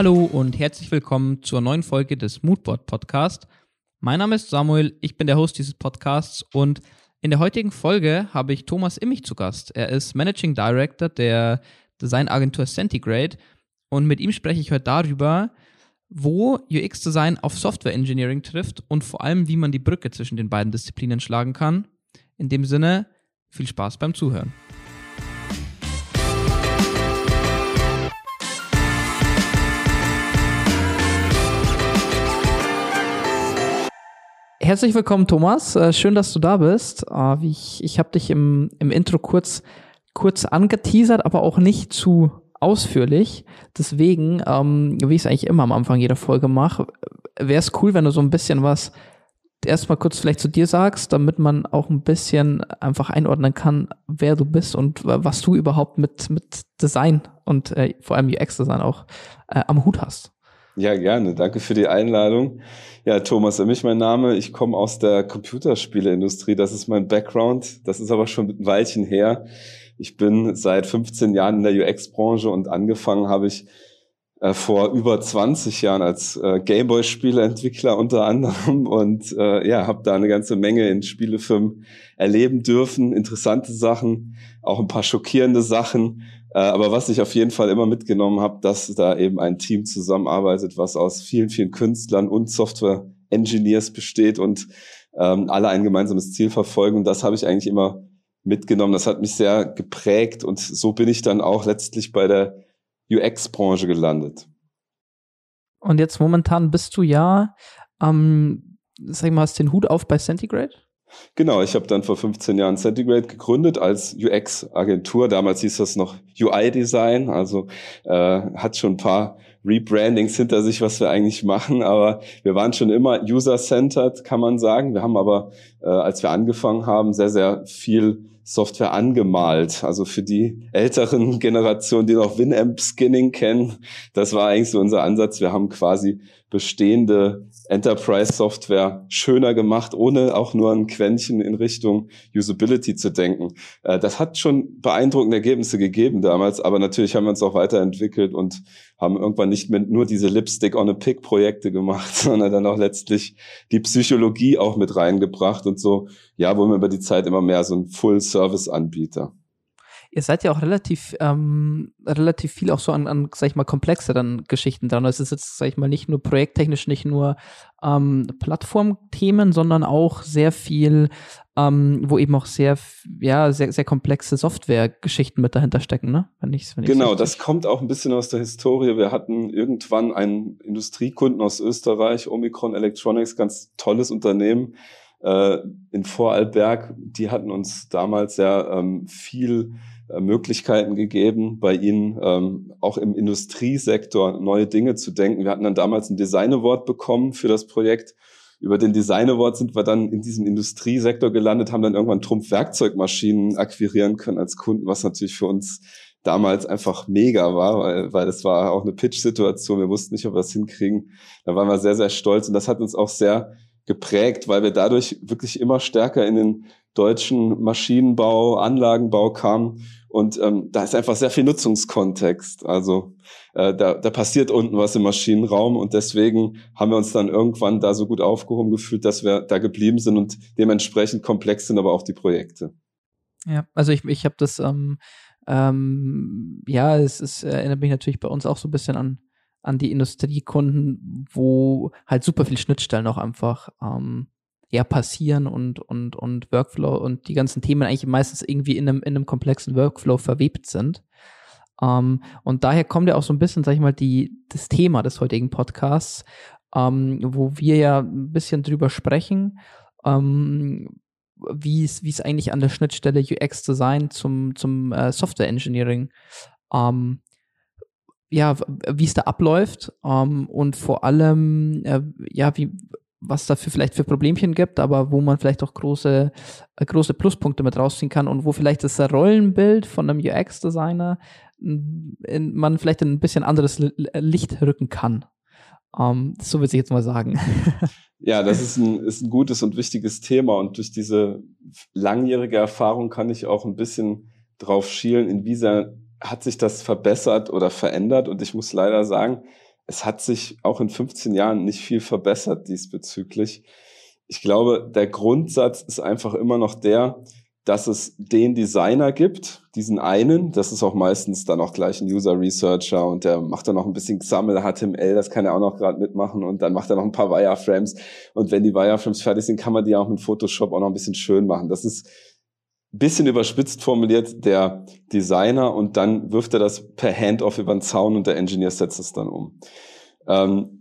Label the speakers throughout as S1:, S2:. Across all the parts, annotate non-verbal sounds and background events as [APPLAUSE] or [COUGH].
S1: Hallo und herzlich willkommen zur neuen Folge des Moodboard Podcast. Mein Name ist Samuel, ich bin der Host dieses Podcasts und in der heutigen Folge habe ich Thomas Immich zu Gast. Er ist Managing Director der Designagentur Centigrade und mit ihm spreche ich heute darüber, wo UX-Design auf Software Engineering trifft und vor allem, wie man die Brücke zwischen den beiden Disziplinen schlagen kann. In dem Sinne, viel Spaß beim Zuhören. Herzlich willkommen, Thomas. Äh, schön, dass du da bist. Äh, ich ich habe dich im, im Intro kurz, kurz angeteasert, aber auch nicht zu ausführlich. Deswegen, ähm, wie ich es eigentlich immer am Anfang jeder Folge mache, wäre es cool, wenn du so ein bisschen was erstmal kurz vielleicht zu dir sagst, damit man auch ein bisschen einfach einordnen kann, wer du bist und was du überhaupt mit, mit Design und äh, vor allem UX-Design auch äh, am Hut hast.
S2: Ja, gerne. Danke für die Einladung. Ja, Thomas, für mich mein Name. Ich komme aus der Computerspieleindustrie. Das ist mein Background. Das ist aber schon ein Weilchen her. Ich bin seit 15 Jahren in der UX-Branche und angefangen habe ich äh, vor über 20 Jahren als äh, Gameboy-Spieleentwickler unter anderem und äh, ja, habe da eine ganze Menge in Spielefirmen erleben dürfen, interessante Sachen, auch ein paar schockierende Sachen. Äh, aber was ich auf jeden Fall immer mitgenommen habe, dass da eben ein Team zusammenarbeitet, was aus vielen, vielen Künstlern und Software-Engineers besteht und ähm, alle ein gemeinsames Ziel verfolgen. Und das habe ich eigentlich immer mitgenommen. Das hat mich sehr geprägt und so bin ich dann auch letztlich bei der UX-Branche gelandet.
S1: Und jetzt momentan bist du ja, ähm, sag ich mal, hast den Hut auf bei Centigrade?
S2: Genau, ich habe dann vor 15 Jahren Centigrade gegründet als UX-Agentur. Damals hieß das noch UI-Design, also äh, hat schon ein paar Rebrandings hinter sich, was wir eigentlich machen. Aber wir waren schon immer user-centered, kann man sagen. Wir haben aber, äh, als wir angefangen haben, sehr, sehr viel Software angemalt. Also für die älteren Generationen, die noch Winamp Skinning kennen, das war eigentlich so unser Ansatz. Wir haben quasi bestehende Enterprise-Software schöner gemacht, ohne auch nur ein Quäntchen in Richtung Usability zu denken. Äh, das hat schon beeindruckende Ergebnisse gegeben damals, aber natürlich haben wir uns auch weiterentwickelt und haben irgendwann nicht mehr nur diese Lipstick on a Pig Projekte gemacht, [LAUGHS] sondern dann auch letztlich die Psychologie auch mit reingebracht und so, ja, wurden wir über die Zeit immer mehr so ein Full-Service-Anbieter
S1: ihr seid ja auch relativ, ähm, relativ viel auch so an, an, sag ich mal, komplexeren Geschichten dran. Es ist jetzt, sag ich mal, nicht nur projekttechnisch, nicht nur ähm, Plattformthemen, sondern auch sehr viel, ähm, wo eben auch sehr, ja, sehr, sehr komplexe Software-Geschichten mit dahinter stecken, ne?
S2: Wenn ich's, wenn genau, das kommt auch ein bisschen aus der Historie. Wir hatten irgendwann einen Industriekunden aus Österreich, Omicron Electronics, ganz tolles Unternehmen äh, in Vorarlberg. Die hatten uns damals ja ähm, viel Möglichkeiten gegeben, bei ihnen ähm, auch im Industriesektor neue Dinge zu denken. Wir hatten dann damals ein Design Award bekommen für das Projekt. Über den Design Award sind wir dann in diesem Industriesektor gelandet, haben dann irgendwann Trumpf Werkzeugmaschinen akquirieren können als Kunden, was natürlich für uns damals einfach mega war, weil, weil das war auch eine Pitch-Situation. Wir wussten nicht, ob wir das hinkriegen. Da waren wir sehr, sehr stolz und das hat uns auch sehr geprägt, weil wir dadurch wirklich immer stärker in den deutschen Maschinenbau, Anlagenbau kamen und ähm, da ist einfach sehr viel Nutzungskontext. Also äh, da, da passiert unten was im Maschinenraum und deswegen haben wir uns dann irgendwann da so gut aufgehoben gefühlt, dass wir da geblieben sind und dementsprechend komplex sind aber auch die Projekte.
S1: Ja, also ich, ich habe das, ähm, ähm, ja, es, es erinnert mich natürlich bei uns auch so ein bisschen an, an die Industriekunden, wo halt super viel Schnittstellen auch einfach ähm, ja passieren und, und, und Workflow und die ganzen Themen eigentlich meistens irgendwie in einem, in einem komplexen Workflow verwebt sind. Ähm, und daher kommt ja auch so ein bisschen, sag ich mal, die, das Thema des heutigen Podcasts, ähm, wo wir ja ein bisschen drüber sprechen, ähm, wie es, eigentlich an der Schnittstelle UX-Design zum, zum uh, Software Engineering, ja, wie es da abläuft und vor allem, uh, ja, wie, was dafür vielleicht für Problemchen gibt, aber wo man vielleicht auch große, äh, große Pluspunkte mit rausziehen kann und wo vielleicht das Rollenbild von einem UX-Designer man vielleicht in ein bisschen anderes Licht rücken kann. Ähm, so würde ich jetzt mal sagen. [LAUGHS]
S2: Ja, das ist ein, ist ein gutes und wichtiges Thema und durch diese langjährige Erfahrung kann ich auch ein bisschen drauf schielen, inwiefern hat sich das verbessert oder verändert und ich muss leider sagen, es hat sich auch in 15 Jahren nicht viel verbessert diesbezüglich. Ich glaube, der Grundsatz ist einfach immer noch der, dass es den Designer gibt, diesen einen, das ist auch meistens dann auch gleich ein User Researcher und der macht dann noch ein bisschen Xaml, HTML, das kann er auch noch gerade mitmachen und dann macht er noch ein paar Wireframes und wenn die Wireframes fertig sind, kann man die auch mit Photoshop auch noch ein bisschen schön machen. Das ist bisschen überspitzt formuliert der Designer und dann wirft er das per Handoff über den Zaun und der Engineer setzt es dann um. Ähm,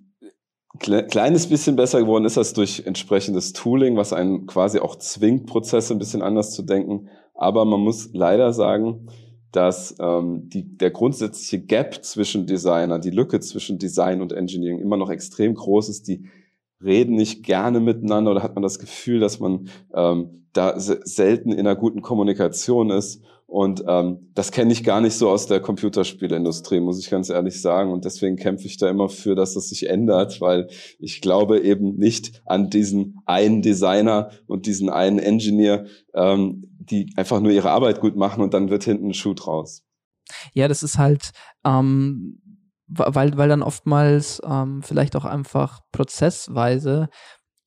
S2: kleines bisschen besser geworden ist das durch entsprechendes Tooling, was einen quasi auch zwingt, Prozesse ein bisschen anders zu denken. Aber man muss leider sagen, dass ähm, die, der grundsätzliche Gap zwischen Designer, die Lücke zwischen Design und Engineering immer noch extrem groß ist. Die reden nicht gerne miteinander oder hat man das Gefühl, dass man ähm, da selten in einer guten Kommunikation ist. Und ähm, das kenne ich gar nicht so aus der Computerspielindustrie, muss ich ganz ehrlich sagen. Und deswegen kämpfe ich da immer für, dass das sich ändert, weil ich glaube eben nicht an diesen einen Designer und diesen einen Engineer, ähm, die einfach nur ihre Arbeit gut machen und dann wird hinten ein Schuh draus.
S1: Ja, das ist halt, ähm, weil, weil dann oftmals ähm, vielleicht auch einfach prozessweise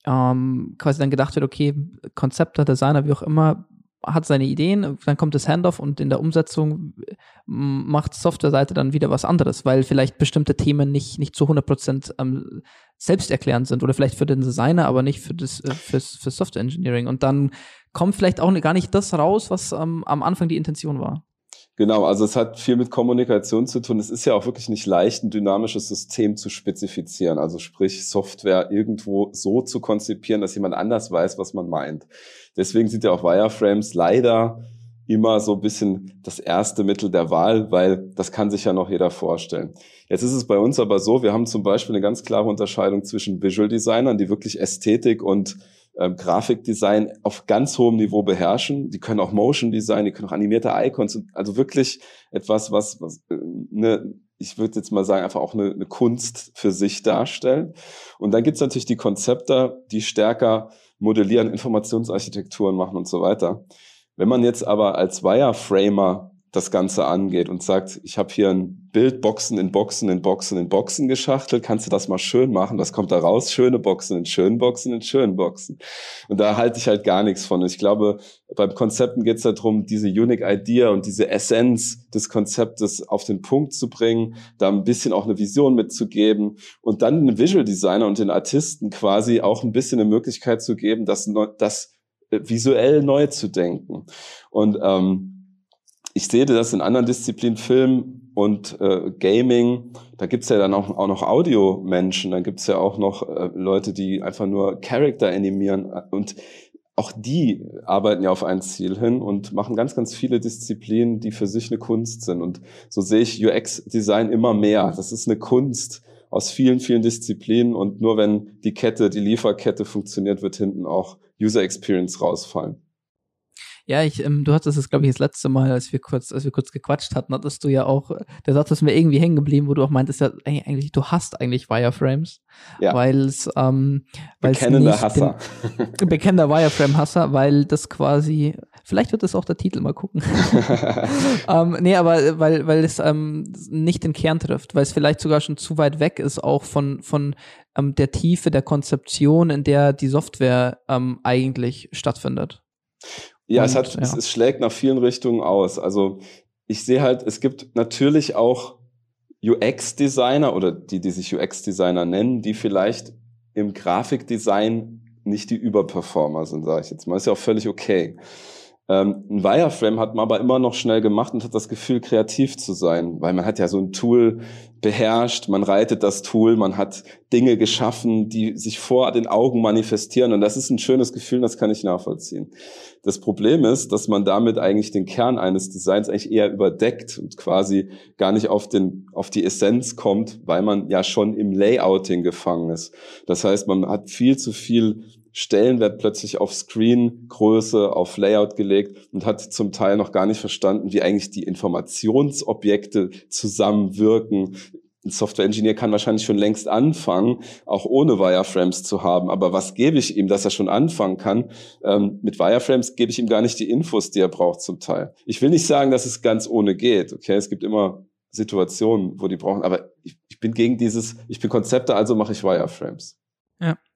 S1: ähm, quasi dann gedacht wird, okay, Konzepte, Designer, wie auch immer, hat seine Ideen, dann kommt das Handoff und in der Umsetzung macht Softwareseite dann wieder was anderes, weil vielleicht bestimmte Themen nicht, nicht zu 100% ähm, selbsterklärend sind oder vielleicht für den Designer, aber nicht für das äh, fürs, für Software Engineering und dann kommt vielleicht auch gar nicht das raus, was ähm, am Anfang die Intention war.
S2: Genau, also es hat viel mit Kommunikation zu tun. Es ist ja auch wirklich nicht leicht, ein dynamisches System zu spezifizieren. Also sprich, Software irgendwo so zu konzipieren, dass jemand anders weiß, was man meint. Deswegen sind ja auch Wireframes leider immer so ein bisschen das erste Mittel der Wahl, weil das kann sich ja noch jeder vorstellen. Jetzt ist es bei uns aber so, wir haben zum Beispiel eine ganz klare Unterscheidung zwischen Visual Designern, die wirklich Ästhetik und ähm, Grafikdesign auf ganz hohem Niveau beherrschen. Die können auch Motion Design, die können auch animierte Icons, also wirklich etwas, was, was äh, ne, ich würde jetzt mal sagen, einfach auch eine, eine Kunst für sich darstellen. Und dann gibt's natürlich die Konzepte, die stärker modellieren, Informationsarchitekturen machen und so weiter. Wenn man jetzt aber als Wireframer das Ganze angeht und sagt, ich habe hier ein Bild Boxen in Boxen in Boxen in Boxen geschachtelt, kannst du das mal schön machen? Was kommt da raus? Schöne Boxen in schönen Boxen in schönen Boxen. Und da halte ich halt gar nichts von. Ich glaube, beim Konzepten geht es darum, diese Unique Idea und diese Essenz des Konzeptes auf den Punkt zu bringen, da ein bisschen auch eine Vision mitzugeben und dann den Visual Designer und den Artisten quasi auch ein bisschen eine Möglichkeit zu geben, das, das äh, visuell neu zu denken. Und ähm, ich sehe das in anderen Disziplinen, Film und äh, Gaming. Da gibt's ja dann auch, auch noch Audio-Menschen, da gibt's ja auch noch äh, Leute, die einfach nur Charakter animieren. Und auch die arbeiten ja auf ein Ziel hin und machen ganz, ganz viele Disziplinen, die für sich eine Kunst sind. Und so sehe ich UX-Design immer mehr. Das ist eine Kunst aus vielen, vielen Disziplinen. Und nur wenn die Kette, die Lieferkette funktioniert, wird hinten auch User Experience rausfallen.
S1: Ja, ich, ähm, du hattest es, glaube ich, das letzte Mal, als wir kurz, als wir kurz gequatscht hatten, hattest du ja auch, der Satz ist mir irgendwie hängen geblieben, wo du auch meintest, ja, eigentlich, du hast eigentlich Wireframes. Ja. Weil es, ähm, weil
S2: Bekennender Hasser.
S1: Den, [LAUGHS] bekennender Wireframe-Hasser, weil das quasi, vielleicht wird das auch der Titel, mal gucken. [LAUGHS] ähm, nee, aber weil, weil es ähm, nicht den Kern trifft, weil es vielleicht sogar schon zu weit weg ist, auch von, von ähm, der Tiefe der Konzeption, in der die Software ähm, eigentlich stattfindet.
S2: Ja, Und, es, hat, ja. Es, es schlägt nach vielen Richtungen aus. Also ich sehe halt, es gibt natürlich auch UX-Designer oder die, die sich UX-Designer nennen, die vielleicht im Grafikdesign nicht die Überperformer sind, sage ich jetzt mal. Ist ja auch völlig okay. Ähm, ein Wireframe hat man aber immer noch schnell gemacht und hat das Gefühl, kreativ zu sein, weil man hat ja so ein Tool beherrscht, man reitet das Tool, man hat Dinge geschaffen, die sich vor den Augen manifestieren und das ist ein schönes Gefühl, das kann ich nachvollziehen. Das Problem ist, dass man damit eigentlich den Kern eines Designs eigentlich eher überdeckt und quasi gar nicht auf den, auf die Essenz kommt, weil man ja schon im Layouting gefangen ist. Das heißt, man hat viel zu viel Stellenwert plötzlich auf Screengröße, auf Layout gelegt und hat zum Teil noch gar nicht verstanden, wie eigentlich die Informationsobjekte zusammenwirken. Ein Software-Engineer kann wahrscheinlich schon längst anfangen, auch ohne Wireframes zu haben. Aber was gebe ich ihm, dass er schon anfangen kann? Ähm, mit Wireframes gebe ich ihm gar nicht die Infos, die er braucht zum Teil. Ich will nicht sagen, dass es ganz ohne geht. Okay, es gibt immer Situationen, wo die brauchen. Aber ich, ich bin gegen dieses, ich bin Konzepte, also mache ich Wireframes.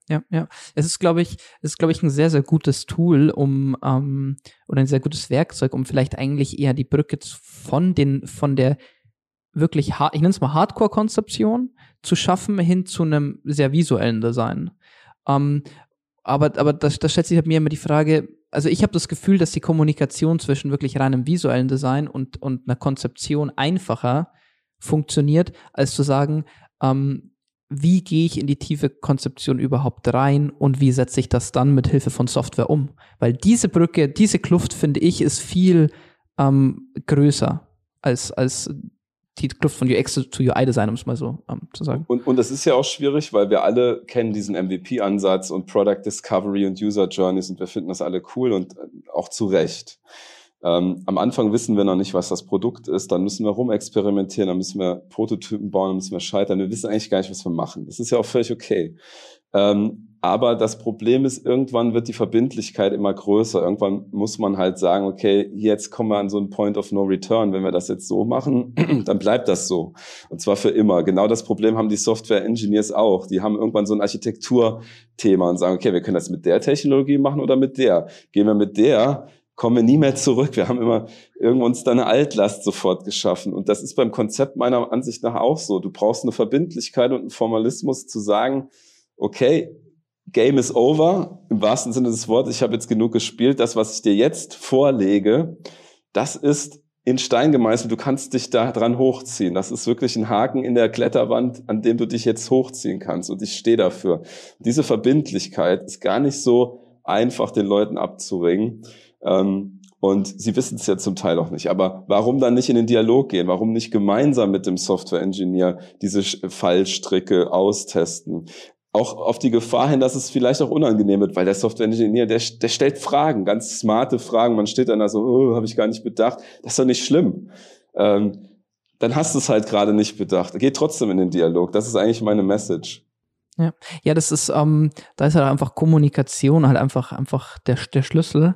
S1: Ja, ja. Es ist, glaube ich, es ist, glaube ich, ein sehr, sehr gutes Tool, um ähm, oder ein sehr gutes Werkzeug, um vielleicht eigentlich eher die Brücke von den, von der wirklich, ich nenne es mal Hardcore-Konzeption zu schaffen hin zu einem sehr visuellen Design. Ähm, aber aber da, da stellt sich halt mir immer die Frage, also ich habe das Gefühl, dass die Kommunikation zwischen wirklich reinem visuellen Design und, und einer Konzeption einfacher funktioniert, als zu sagen, ähm, wie gehe ich in die tiefe Konzeption überhaupt rein und wie setze ich das dann mit Hilfe von Software um? Weil diese Brücke, diese Kluft, finde ich, ist viel ähm, größer als, als die Kluft von UX zu UI-Design, um es mal so um, zu sagen.
S2: Und, und das ist ja auch schwierig, weil wir alle kennen diesen MVP-Ansatz und Product Discovery und User Journeys und wir finden das alle cool und äh, auch zu Recht. Ähm, am Anfang wissen wir noch nicht, was das Produkt ist, dann müssen wir rumexperimentieren, dann müssen wir Prototypen bauen, dann müssen wir scheitern. Wir wissen eigentlich gar nicht, was wir machen. Das ist ja auch völlig okay. Ähm, aber das Problem ist, irgendwann wird die Verbindlichkeit immer größer. Irgendwann muss man halt sagen, okay, jetzt kommen wir an so einen Point of No Return. Wenn wir das jetzt so machen, [CLEARS THROAT] dann bleibt das so. Und zwar für immer. Genau das Problem haben die Software Engineers auch. Die haben irgendwann so ein Architekturthema und sagen, okay, wir können das mit der Technologie machen oder mit der. Gehen wir mit der, kommen wir nie mehr zurück. Wir haben immer irgendwo uns da eine Altlast sofort geschaffen. Und das ist beim Konzept meiner Ansicht nach auch so. Du brauchst eine Verbindlichkeit und einen Formalismus zu sagen, okay, Game is over, im wahrsten Sinne des Wortes, ich habe jetzt genug gespielt, das, was ich dir jetzt vorlege, das ist in Stein gemeißelt, du kannst dich da dran hochziehen. Das ist wirklich ein Haken in der Kletterwand, an dem du dich jetzt hochziehen kannst und ich stehe dafür. Diese Verbindlichkeit ist gar nicht so einfach, den Leuten abzuringen. Ähm, und sie wissen es ja zum Teil auch nicht. Aber warum dann nicht in den Dialog gehen? Warum nicht gemeinsam mit dem Software-Engineer diese Fallstricke austesten? auch auf die Gefahr hin, dass es vielleicht auch unangenehm wird, weil der Software-Ingenieur, der, der stellt Fragen, ganz smarte Fragen. Man steht dann da so, oh, habe ich gar nicht bedacht. Das ist doch nicht schlimm. Ähm, dann hast du es halt gerade nicht bedacht. Geh trotzdem in den Dialog. Das ist eigentlich meine Message.
S1: Ja, ja, das ist, ähm, da ist halt einfach Kommunikation halt einfach, einfach der, der Schlüssel.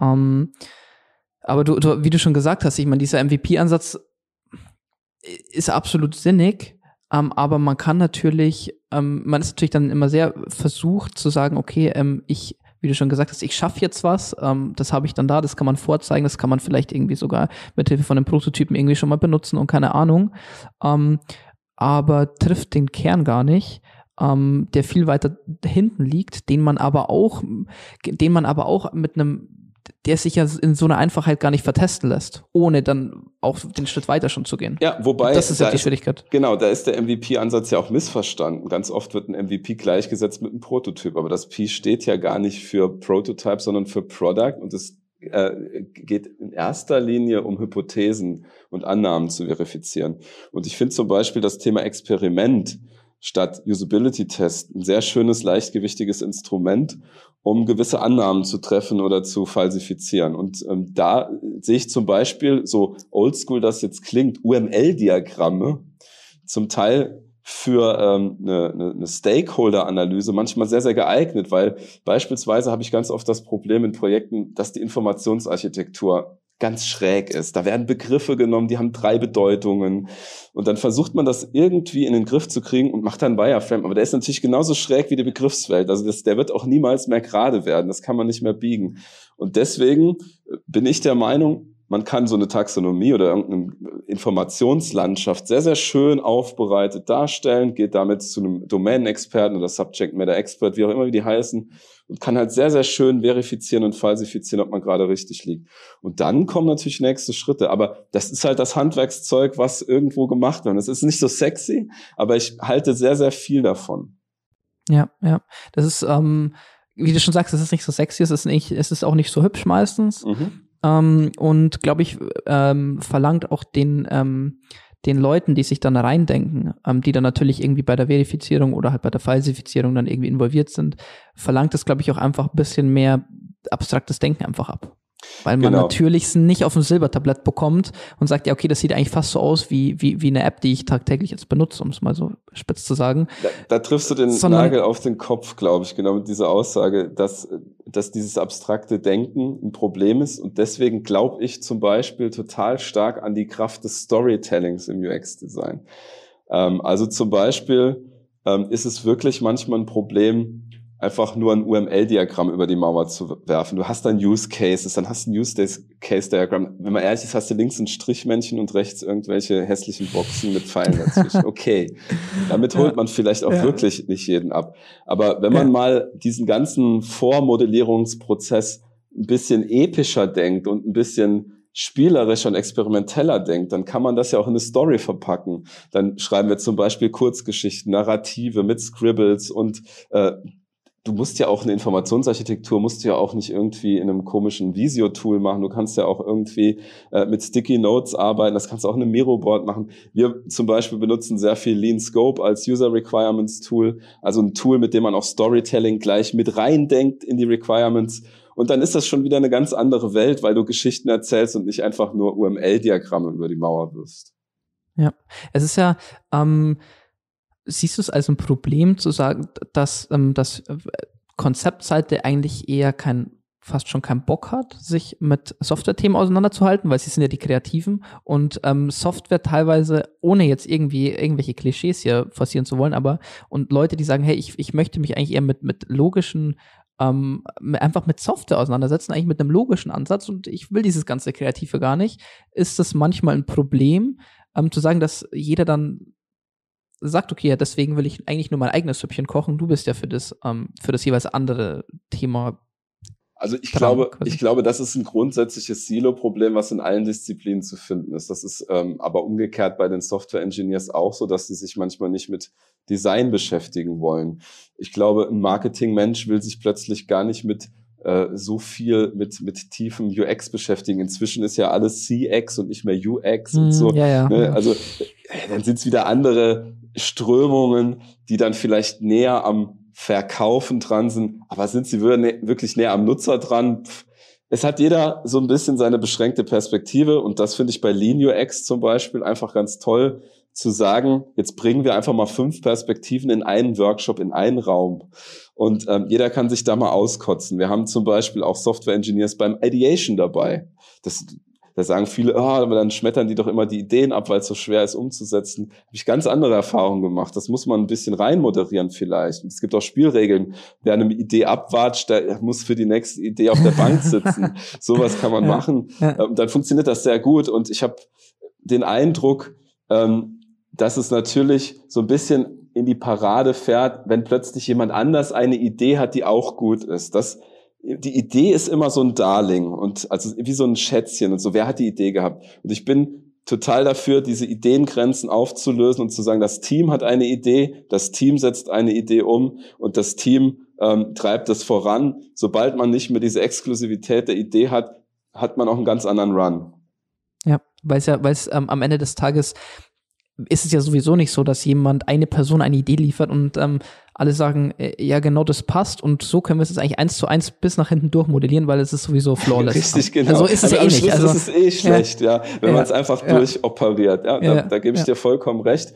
S1: Ähm, aber du, du, wie du schon gesagt hast, ich meine, dieser MVP-Ansatz ist absolut sinnig ähm, aber man kann natürlich, ähm, man ist natürlich dann immer sehr versucht zu sagen, okay, ähm, ich, wie du schon gesagt hast, ich schaffe jetzt was, ähm, das habe ich dann da, das kann man vorzeigen, das kann man vielleicht irgendwie sogar mit Hilfe von einem Prototypen irgendwie schon mal benutzen und keine Ahnung. Ähm, aber trifft den Kern gar nicht. Ähm, der viel weiter hinten liegt, den man aber auch, den man aber auch mit einem der sich ja in so einer Einfachheit gar nicht vertesten lässt, ohne dann auch den Schritt weiter schon zu gehen.
S2: Ja, wobei.
S1: das ist ja die Schwierigkeit.
S2: Genau, da ist der MVP-Ansatz ja auch missverstanden. Ganz oft wird ein MVP gleichgesetzt mit einem Prototyp, aber das P steht ja gar nicht für Prototype, sondern für Product und es äh, geht in erster Linie um Hypothesen und Annahmen zu verifizieren. Und ich finde zum Beispiel das Thema Experiment statt Usability-Test ein sehr schönes, leichtgewichtiges Instrument, um gewisse Annahmen zu treffen oder zu falsifizieren. Und ähm, da sehe ich zum Beispiel, so oldschool das jetzt klingt, UML-Diagramme zum Teil für ähm, eine, eine, eine Stakeholder-Analyse manchmal sehr, sehr geeignet, weil beispielsweise habe ich ganz oft das Problem in Projekten, dass die Informationsarchitektur ganz schräg ist. Da werden Begriffe genommen, die haben drei Bedeutungen. Und dann versucht man das irgendwie in den Griff zu kriegen und macht dann Wireframe. Aber der ist natürlich genauso schräg wie die Begriffswelt. Also das, der wird auch niemals mehr gerade werden. Das kann man nicht mehr biegen. Und deswegen bin ich der Meinung, man kann so eine Taxonomie oder irgendeine Informationslandschaft sehr, sehr schön aufbereitet darstellen, geht damit zu einem Domänenexperten oder Subject Matter Expert, wie auch immer wie die heißen, und kann halt sehr, sehr schön verifizieren und falsifizieren, ob man gerade richtig liegt. Und dann kommen natürlich nächste Schritte. Aber das ist halt das Handwerkszeug, was irgendwo gemacht wird. Es ist nicht so sexy, aber ich halte sehr, sehr viel davon.
S1: Ja, ja. Das ist, ähm, wie du schon sagst, es ist nicht so sexy, es ist nicht, es ist auch nicht so hübsch meistens. Mhm. Ähm, und glaube ich, ähm, verlangt auch den, ähm, den Leuten, die sich dann reindenken, ähm, die dann natürlich irgendwie bei der Verifizierung oder halt bei der Falsifizierung dann irgendwie involviert sind, verlangt es, glaube ich, auch einfach ein bisschen mehr abstraktes Denken einfach ab. Weil man genau. natürlich nicht auf dem Silbertablett bekommt und sagt, ja, okay, das sieht eigentlich fast so aus wie, wie, wie eine App, die ich tagtäglich jetzt benutze, um es mal so spitz zu sagen.
S2: Da, da triffst du den Sondern, Nagel auf den Kopf, glaube ich, genau mit dieser Aussage, dass dass dieses abstrakte Denken ein Problem ist. Und deswegen glaube ich zum Beispiel total stark an die Kraft des Storytellings im UX-Design. Ähm, also zum Beispiel ähm, ist es wirklich manchmal ein Problem, einfach nur ein UML-Diagramm über die Mauer zu werfen. Du hast dann Use Cases, dann hast du ein Use Case Diagramm. Wenn man ehrlich ist, hast du links ein Strichmännchen und rechts irgendwelche hässlichen Boxen mit Pfeilen dazwischen. [LAUGHS] Okay. Damit holt man vielleicht auch ja. wirklich nicht jeden ab. Aber wenn man ja. mal diesen ganzen Vormodellierungsprozess ein bisschen epischer denkt und ein bisschen spielerischer und experimenteller denkt, dann kann man das ja auch in eine Story verpacken. Dann schreiben wir zum Beispiel Kurzgeschichten, Narrative mit Scribbles und äh, du musst ja auch eine Informationsarchitektur, musst du ja auch nicht irgendwie in einem komischen Visio-Tool machen. Du kannst ja auch irgendwie äh, mit Sticky Notes arbeiten. Das kannst du auch in einem Miro-Board machen. Wir zum Beispiel benutzen sehr viel Lean Scope als User Requirements Tool. Also ein Tool, mit dem man auch Storytelling gleich mit reindenkt in die Requirements. Und dann ist das schon wieder eine ganz andere Welt, weil du Geschichten erzählst und nicht einfach nur UML-Diagramme über die Mauer wirst.
S1: Ja, es ist ja, ähm, siehst du es als ein Problem zu sagen, dass ähm, das äh, Konzeptseite eigentlich eher kein fast schon keinen Bock hat, sich mit Software-Themen auseinanderzuhalten, weil sie sind ja die Kreativen und ähm, Software teilweise, ohne jetzt irgendwie irgendwelche Klischees hier forcieren zu wollen, aber und Leute, die sagen, hey, ich, ich möchte mich eigentlich eher mit, mit logischen, ähm, einfach mit Software auseinandersetzen, eigentlich mit einem logischen Ansatz und ich will dieses ganze Kreative gar nicht, ist das manchmal ein Problem, ähm, zu sagen, dass jeder dann sagt, okay, ja, deswegen will ich eigentlich nur mein eigenes Süppchen kochen. Du bist ja für das, ähm, für das jeweils andere Thema.
S2: Also ich dran, glaube, quasi. ich glaube, das ist ein grundsätzliches Silo-Problem, was in allen Disziplinen zu finden ist. Das ist ähm, aber umgekehrt bei den Software-Engineers auch so, dass sie sich manchmal nicht mit Design beschäftigen wollen. Ich glaube, ein Marketing-Mensch will sich plötzlich gar nicht mit äh, so viel mit, mit tiefem UX beschäftigen. Inzwischen ist ja alles CX und nicht mehr UX mm, und hm, so. Ja, ja. Ne? Also äh, dann sind es wieder andere Strömungen, die dann vielleicht näher am Verkaufen dran sind. Aber sind sie wirklich näher am Nutzer dran? Es hat jeder so ein bisschen seine beschränkte Perspektive und das finde ich bei Lean UX zum Beispiel einfach ganz toll zu sagen, jetzt bringen wir einfach mal fünf Perspektiven in einen Workshop, in einen Raum. Und ähm, jeder kann sich da mal auskotzen. Wir haben zum Beispiel auch Software Engineers beim Ideation dabei. Das, da sagen viele, oh, aber dann schmettern die doch immer die Ideen ab, weil es so schwer ist umzusetzen. Habe ich ganz andere Erfahrungen gemacht. Das muss man ein bisschen reinmoderieren vielleicht. Und es gibt auch Spielregeln. Wer eine Idee abwatscht, der muss für die nächste Idee auf der Bank sitzen. [LAUGHS] Sowas kann man ja, machen. Ja. Ähm, dann funktioniert das sehr gut. Und ich habe den Eindruck, ähm, dass es natürlich so ein bisschen in die Parade fährt, wenn plötzlich jemand anders eine Idee hat, die auch gut ist. Das, die Idee ist immer so ein Darling und also wie so ein Schätzchen und so. Wer hat die Idee gehabt? Und ich bin total dafür, diese Ideengrenzen aufzulösen und zu sagen, das Team hat eine Idee, das Team setzt eine Idee um und das Team ähm, treibt es voran. Sobald man nicht mehr diese Exklusivität der Idee hat, hat man auch einen ganz anderen Run.
S1: Ja, weil es ja, weil es ähm, am Ende des Tages ist es ja sowieso nicht so, dass jemand, eine Person eine Idee liefert und ähm, alle sagen, äh, ja genau, das passt und so können wir es jetzt eigentlich eins zu eins bis nach hinten durchmodellieren, weil es ist sowieso flawless.
S2: Richtig, genau.
S1: Also ist es
S2: also
S1: ja eh nicht. Also,
S2: ist es eh schlecht, ja, ja wenn ja, man es einfach ja. durchoperiert. Ja, da, da gebe ich dir vollkommen recht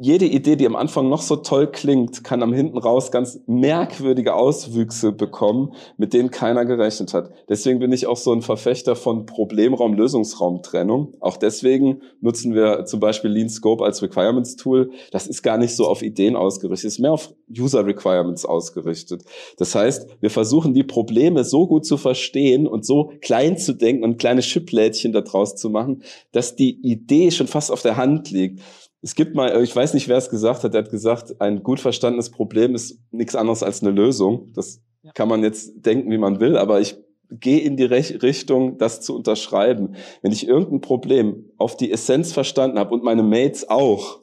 S2: jede Idee, die am Anfang noch so toll klingt, kann am hinten raus ganz merkwürdige Auswüchse bekommen, mit denen keiner gerechnet hat. Deswegen bin ich auch so ein Verfechter von Problemraum-Lösungsraum-Trennung. Auch deswegen nutzen wir zum Beispiel Lean Scope als Requirements-Tool. Das ist gar nicht so auf Ideen ausgerichtet, ist mehr auf User-Requirements ausgerichtet. Das heißt, wir versuchen die Probleme so gut zu verstehen und so klein zu denken und kleine Schiplädchen daraus zu machen, dass die Idee schon fast auf der Hand liegt. Es gibt mal, ich weiß nicht, wer es gesagt hat, der hat gesagt, ein gut verstandenes Problem ist nichts anderes als eine Lösung. Das ja. kann man jetzt denken, wie man will, aber ich gehe in die Rech Richtung, das zu unterschreiben. Wenn ich irgendein Problem auf die Essenz verstanden habe und meine Mates auch,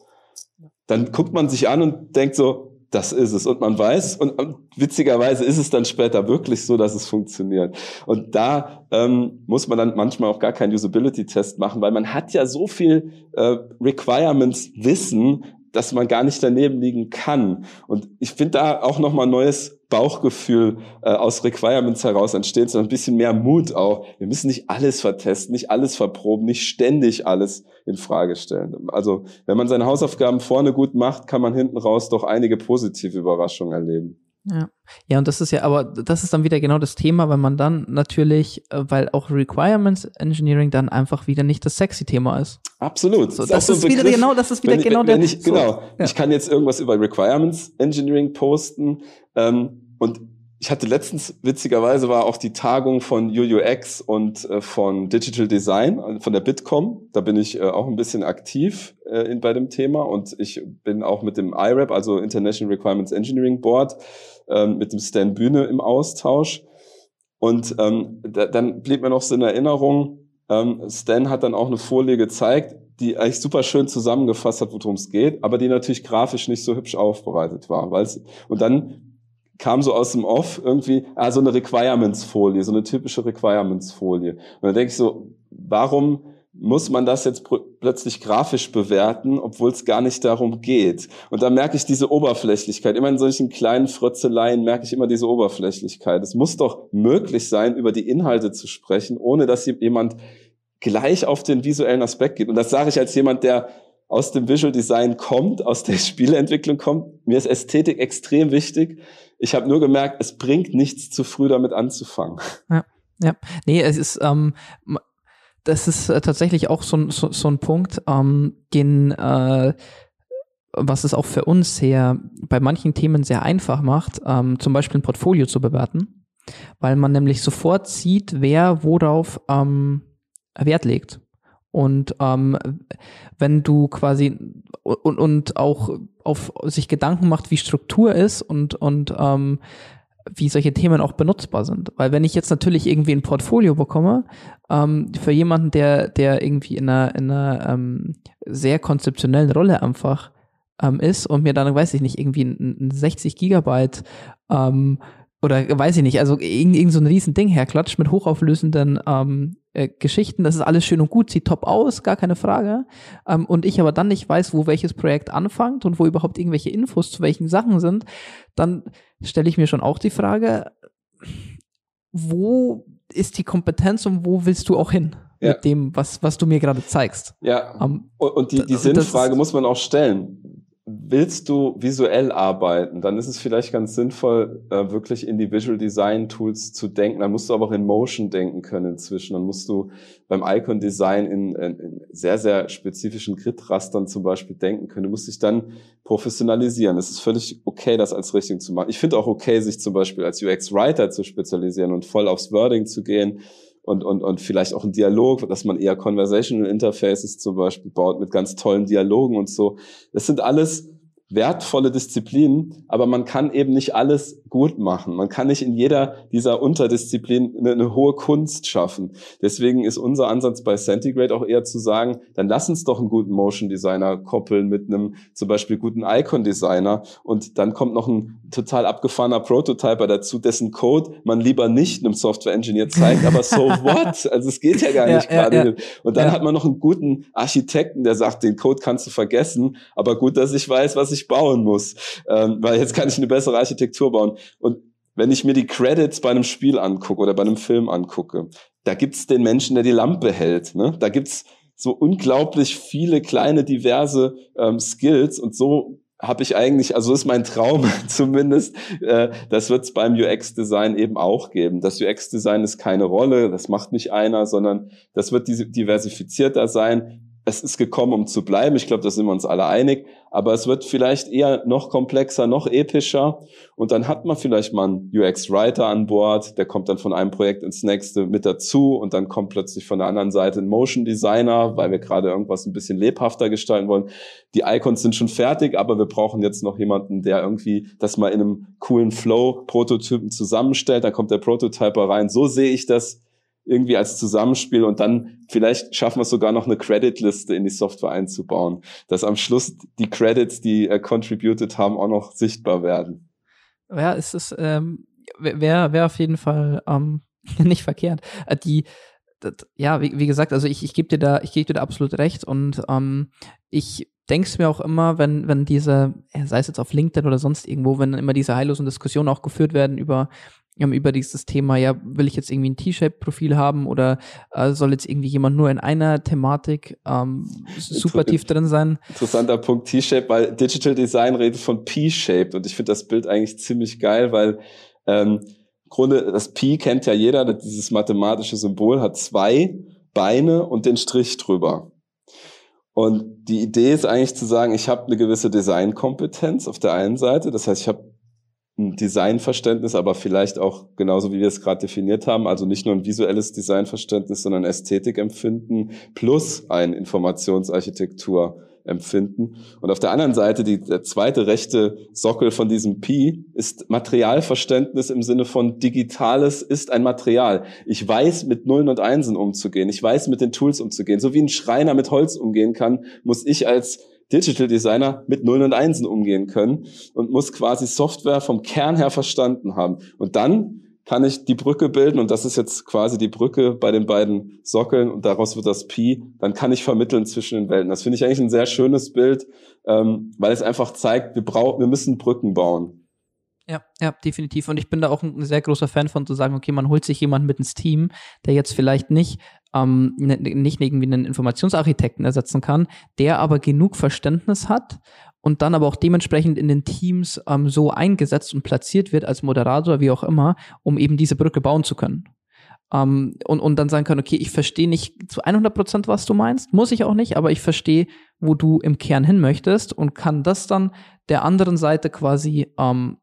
S2: dann guckt man sich an und denkt so, das ist es. Und man weiß, und, witzigerweise ist es dann später wirklich so, dass es funktioniert. Und da ähm, muss man dann manchmal auch gar keinen Usability-Test machen, weil man hat ja so viel äh, Requirements-Wissen, dass man gar nicht daneben liegen kann. Und ich finde da auch nochmal neues Bauchgefühl äh, aus Requirements heraus entsteht, sondern ein bisschen mehr Mut auch. Wir müssen nicht alles vertesten, nicht alles verproben, nicht ständig alles in Frage stellen. Also wenn man seine Hausaufgaben vorne gut macht, kann man hinten raus doch einige positive Überraschungen erleben.
S1: Ja. ja, und das ist ja, aber das ist dann wieder genau das Thema, weil man dann natürlich, äh, weil auch Requirements Engineering dann einfach wieder nicht das sexy Thema ist.
S2: Absolut.
S1: So, das, das ist, so wieder genau, das ist wieder
S2: wenn,
S1: genau
S2: wenn,
S1: der.
S2: Wenn ich,
S1: so,
S2: genau. Ja. Ich kann jetzt irgendwas über Requirements Engineering posten ähm, und ich hatte letztens, witzigerweise war auch die Tagung von UUX und äh, von Digital Design, äh, von der Bitkom. Da bin ich äh, auch ein bisschen aktiv äh, in, bei dem Thema und ich bin auch mit dem IRAP, also International Requirements Engineering Board, ähm, mit dem Stan Bühne im Austausch. Und ähm, da, dann blieb mir noch so in Erinnerung, ähm, Stan hat dann auch eine Folie gezeigt, die eigentlich super schön zusammengefasst hat, worum es geht, aber die natürlich grafisch nicht so hübsch aufbereitet war. Weil's, und dann kam so aus dem Off irgendwie, ah, so eine Requirements-Folie, so eine typische Requirements-Folie. Und dann denke ich so, warum muss man das jetzt plötzlich grafisch bewerten, obwohl es gar nicht darum geht. Und da merke ich diese Oberflächlichkeit. Immer in solchen kleinen Frötzeleien merke ich immer diese Oberflächlichkeit. Es muss doch möglich sein, über die Inhalte zu sprechen, ohne dass jemand gleich auf den visuellen Aspekt geht. Und das sage ich als jemand, der aus dem Visual Design kommt, aus der [LAUGHS] Spieleentwicklung kommt. Mir ist Ästhetik extrem wichtig. Ich habe nur gemerkt, es bringt nichts zu früh damit anzufangen.
S1: Ja, ja. Nee, es ist, ähm, das ist äh, tatsächlich auch so, so, so ein Punkt, ähm, den, äh, was es auch für uns sehr, bei manchen Themen sehr einfach macht, ähm, zum Beispiel ein Portfolio zu bewerten, weil man nämlich sofort sieht, wer worauf ähm, Wert legt. Und ähm, wenn du quasi und, und auch auf sich Gedanken macht, wie Struktur ist und, und ähm, wie solche Themen auch benutzbar sind. Weil wenn ich jetzt natürlich irgendwie ein Portfolio bekomme, ähm, für jemanden, der, der irgendwie in einer, in einer ähm, sehr konzeptionellen Rolle einfach ähm, ist und mir dann, weiß ich nicht, irgendwie ein, ein 60 Gigabyte ähm, oder weiß ich nicht, also irgend, irgend so ein riesen Ding herklatscht mit hochauflösenden ähm, äh, Geschichten, das ist alles schön und gut, sieht top aus, gar keine Frage. Ähm, und ich aber dann nicht weiß, wo welches Projekt anfängt und wo überhaupt irgendwelche Infos zu welchen Sachen sind, dann stelle ich mir schon auch die Frage, wo ist die Kompetenz und wo willst du auch hin? Ja. Mit dem, was, was du mir gerade zeigst.
S2: Ja. Ähm, und die, die Sinnfrage muss man auch stellen willst du visuell arbeiten, dann ist es vielleicht ganz sinnvoll, äh, wirklich in die Visual Design Tools zu denken. Dann musst du aber auch in Motion denken können inzwischen. Dann musst du beim Icon Design in, in, sehr, sehr spezifischen Grid-Rastern zum Beispiel denken können. Du musst dich dann professionalisieren. Es ist völlig okay, das als Richtung zu machen. Ich finde auch okay, sich zum Beispiel als UX-Writer zu spezialisieren und voll aufs Wording zu gehen und, und, und vielleicht auch ein Dialog, dass man eher Conversational Interfaces zum Beispiel baut mit ganz tollen Dialogen und so. Das sind alles wertvolle Disziplinen, aber man kann eben nicht alles gut machen. Man kann nicht in jeder dieser Unterdisziplinen eine, eine, hohe Kunst schaffen. Deswegen ist unser Ansatz bei Centigrade auch eher zu sagen, dann lass uns doch einen guten Motion Designer koppeln mit einem zum Beispiel guten Icon Designer und dann kommt noch ein total abgefahrener Prototyper dazu, dessen Code man lieber nicht einem Software Engineer zeigt, aber so [LAUGHS] what? Also es geht ja gar nicht ja, gerade. Ja, ja. Und dann hat man noch einen guten Architekten, der sagt, den Code kannst du vergessen, aber gut, dass ich weiß, was ich bauen muss, ähm, weil jetzt kann ich eine bessere Architektur bauen. Und wenn ich mir die Credits bei einem Spiel angucke oder bei einem Film angucke, da gibt's den Menschen, der die Lampe hält. Ne? Da gibt's so unglaublich viele kleine diverse ähm, Skills und so habe ich eigentlich, also ist mein Traum [LAUGHS] zumindest, äh, das wird es beim UX-Design eben auch geben. Das UX-Design ist keine Rolle, das macht nicht einer, sondern das wird diversifizierter sein es ist gekommen, um zu bleiben. Ich glaube, da sind wir uns alle einig. Aber es wird vielleicht eher noch komplexer, noch epischer. Und dann hat man vielleicht mal einen UX-Writer an Bord, der kommt dann von einem Projekt ins nächste mit dazu. Und dann kommt plötzlich von der anderen Seite ein Motion Designer, weil wir gerade irgendwas ein bisschen lebhafter gestalten wollen. Die Icons sind schon fertig, aber wir brauchen jetzt noch jemanden, der irgendwie das mal in einem coolen Flow-Prototypen zusammenstellt. Da kommt der Prototyper rein. So sehe ich das irgendwie als Zusammenspiel und dann vielleicht schaffen wir sogar noch eine Credit-Liste in die Software einzubauen, dass am Schluss die Credits, die äh, contributed haben, auch noch sichtbar werden.
S1: Ja, es ist, ähm, wäre wär auf jeden Fall ähm, [LAUGHS] nicht verkehrt. Äh, die, das, ja, wie, wie, gesagt, also ich, ich gebe dir da, ich gebe dir da absolut recht und ähm, ich denke mir auch immer, wenn, wenn diese, sei es jetzt auf LinkedIn oder sonst irgendwo, wenn immer diese heillosen Diskussionen auch geführt werden über, über dieses Thema, ja, will ich jetzt irgendwie ein T-Shape-Profil haben oder äh, soll jetzt irgendwie jemand nur in einer Thematik ähm, super tief drin sein?
S2: Interessanter Punkt T-Shape, weil Digital Design redet von P-Shaped und ich finde das Bild eigentlich ziemlich geil, weil ähm, im Grunde das P kennt ja jeder, dieses mathematische Symbol hat zwei Beine und den Strich drüber. Und die Idee ist eigentlich zu sagen, ich habe eine gewisse Designkompetenz auf der einen Seite, das heißt, ich habe ein Designverständnis, aber vielleicht auch genauso wie wir es gerade definiert haben, also nicht nur ein visuelles Designverständnis, sondern Ästhetikempfinden plus ein Informationsarchitektur empfinden. Und auf der anderen Seite, die, der zweite rechte Sockel von diesem Pi ist Materialverständnis im Sinne von Digitales ist ein Material. Ich weiß, mit Nullen und Einsen umzugehen. Ich weiß, mit den Tools umzugehen. So wie ein Schreiner mit Holz umgehen kann, muss ich als Digital Designer mit Nullen und Einsen umgehen können und muss quasi Software vom Kern her verstanden haben. Und dann kann ich die Brücke bilden und das ist jetzt quasi die Brücke bei den beiden Sockeln und daraus wird das Pi, dann kann ich vermitteln zwischen den Welten. Das finde ich eigentlich ein sehr schönes Bild, ähm, weil es einfach zeigt, wir brauchen, wir müssen Brücken bauen.
S1: Ja, ja, definitiv. Und ich bin da auch ein sehr großer Fan von zu sagen, okay, man holt sich jemanden mit ins Team, der jetzt vielleicht nicht ähm, nicht irgendwie einen Informationsarchitekten ersetzen kann, der aber genug Verständnis hat und dann aber auch dementsprechend in den Teams ähm, so eingesetzt und platziert wird als Moderator, wie auch immer, um eben diese Brücke bauen zu können. Um, ähm, und, und dann sagen können, okay, ich verstehe nicht zu 100 Prozent, was du meinst, muss ich auch nicht, aber ich verstehe, wo du im Kern hin möchtest und kann das dann der anderen Seite quasi ähm,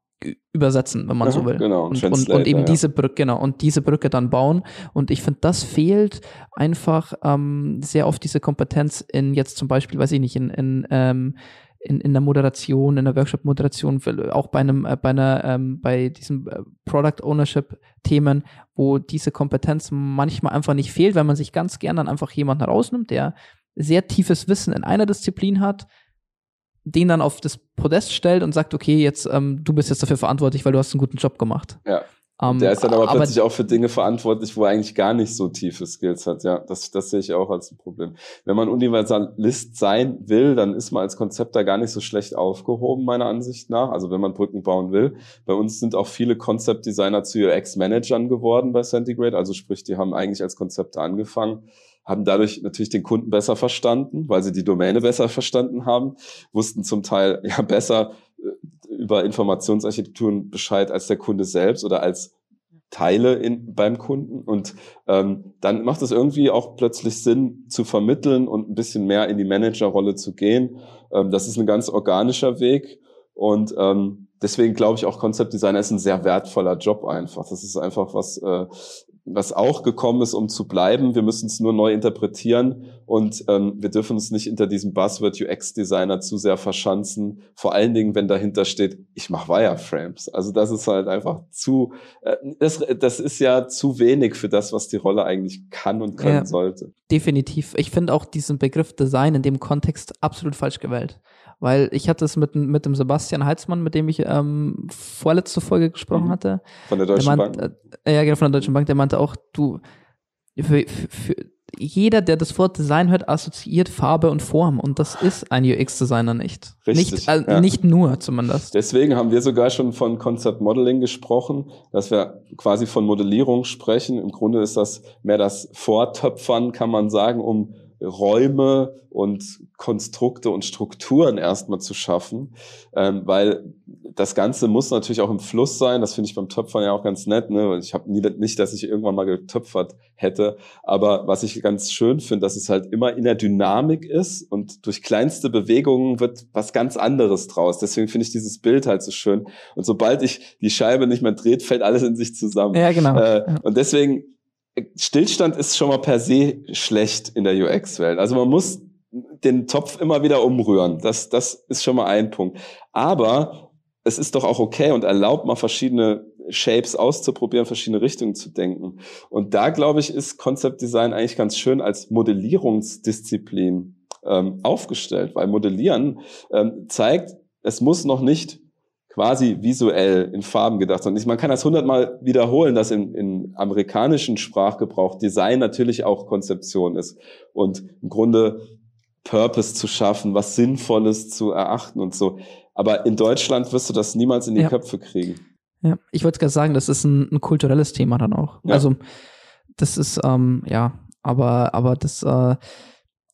S1: übersetzen, wenn man ja, so will.
S2: Genau,
S1: und, und, und eben ja. diese Brücke, genau, und diese Brücke dann bauen. Und ich finde, das fehlt einfach ähm, sehr oft diese Kompetenz in jetzt zum Beispiel, weiß ich nicht, in, in ähm, in, in der Moderation, in der Workshop-Moderation, auch bei einem, äh, bei einer, ähm, bei diesen äh, Product Ownership-Themen, wo diese Kompetenz manchmal einfach nicht fehlt, weil man sich ganz gern dann einfach jemanden rausnimmt, der sehr tiefes Wissen in einer Disziplin hat, den dann auf das Podest stellt und sagt, okay, jetzt ähm, du bist jetzt dafür verantwortlich, weil du hast einen guten Job gemacht.
S2: Ja. Ähm, der ist dann aber, aber, plötzlich auch für Dinge verantwortlich, wo er eigentlich gar nicht so tiefe Skills hat. Ja, das, das sehe ich auch als ein Problem. Wenn man Universalist sein will, dann ist man als Konzept da gar nicht so schlecht aufgehoben, meiner Ansicht nach. Also wenn man Brücken bauen will. Bei uns sind auch viele Konzeptdesigner zu UX-Managern geworden bei Centigrade. Also sprich, die haben eigentlich als Konzepte angefangen haben dadurch natürlich den Kunden besser verstanden, weil sie die Domäne besser verstanden haben, wussten zum Teil ja besser, äh, über Informationsarchitekturen Bescheid als der Kunde selbst oder als Teile in, beim Kunden. Und ähm, dann macht es irgendwie auch plötzlich Sinn zu vermitteln und ein bisschen mehr in die Managerrolle zu gehen. Ähm, das ist ein ganz organischer Weg. Und ähm, deswegen glaube ich auch Konzeptdesigner ist ein sehr wertvoller Job einfach. Das ist einfach was, äh, was auch gekommen ist, um zu bleiben. Wir müssen es nur neu interpretieren und ähm, wir dürfen uns nicht hinter diesem Buzzword UX-Designer zu sehr verschanzen. Vor allen Dingen, wenn dahinter steht, ich mache Wireframes. Also das ist halt einfach zu, äh, das, das ist ja zu wenig für das, was die Rolle eigentlich kann und können ja, sollte.
S1: Definitiv. Ich finde auch diesen Begriff Design in dem Kontext absolut falsch gewählt weil ich hatte es mit, mit dem Sebastian Heizmann, mit dem ich ähm, vorletzte Folge gesprochen mhm. hatte.
S2: Von der Deutschen
S1: meint,
S2: Bank?
S1: Äh, ja, genau, von der Deutschen Bank, der meinte auch, du, für, für, für jeder, der das Wort Design hört, assoziiert Farbe und Form und das ist ein UX-Designer nicht.
S2: Richtig,
S1: nicht, äh, ja. nicht nur zumindest.
S2: Deswegen haben wir sogar schon von Concept Modeling gesprochen, dass wir quasi von Modellierung sprechen. Im Grunde ist das mehr das Vortöpfern, kann man sagen, um Räume und Konstrukte und Strukturen erstmal zu schaffen, ähm, weil das Ganze muss natürlich auch im Fluss sein. Das finde ich beim Töpfern ja auch ganz nett. Ne? Ich habe nie nicht, dass ich irgendwann mal getöpfert hätte, aber was ich ganz schön finde, dass es halt immer in der Dynamik ist und durch kleinste Bewegungen wird was ganz anderes draus. Deswegen finde ich dieses Bild halt so schön. Und sobald ich die Scheibe nicht mehr dreht, fällt alles in sich zusammen.
S1: Ja, genau.
S2: Äh, und deswegen Stillstand ist schon mal per se schlecht in der UX-Welt. Also man muss den Topf immer wieder umrühren. Das, das ist schon mal ein Punkt. Aber es ist doch auch okay und erlaubt mal verschiedene Shapes auszuprobieren, verschiedene Richtungen zu denken. Und da, glaube ich, ist Concept Design eigentlich ganz schön als Modellierungsdisziplin ähm, aufgestellt, weil Modellieren ähm, zeigt, es muss noch nicht quasi visuell in Farben gedacht. Und man kann das hundertmal wiederholen, dass im, im amerikanischen Sprachgebrauch Design natürlich auch Konzeption ist. Und im Grunde Purpose zu schaffen, was Sinnvolles zu erachten und so. Aber in Deutschland wirst du das niemals in die ja. Köpfe kriegen.
S1: Ja, ich wollte gerade sagen, das ist ein, ein, kulturelles Thema dann auch. Ja. Also das ist, ähm, ja, aber, aber das, äh,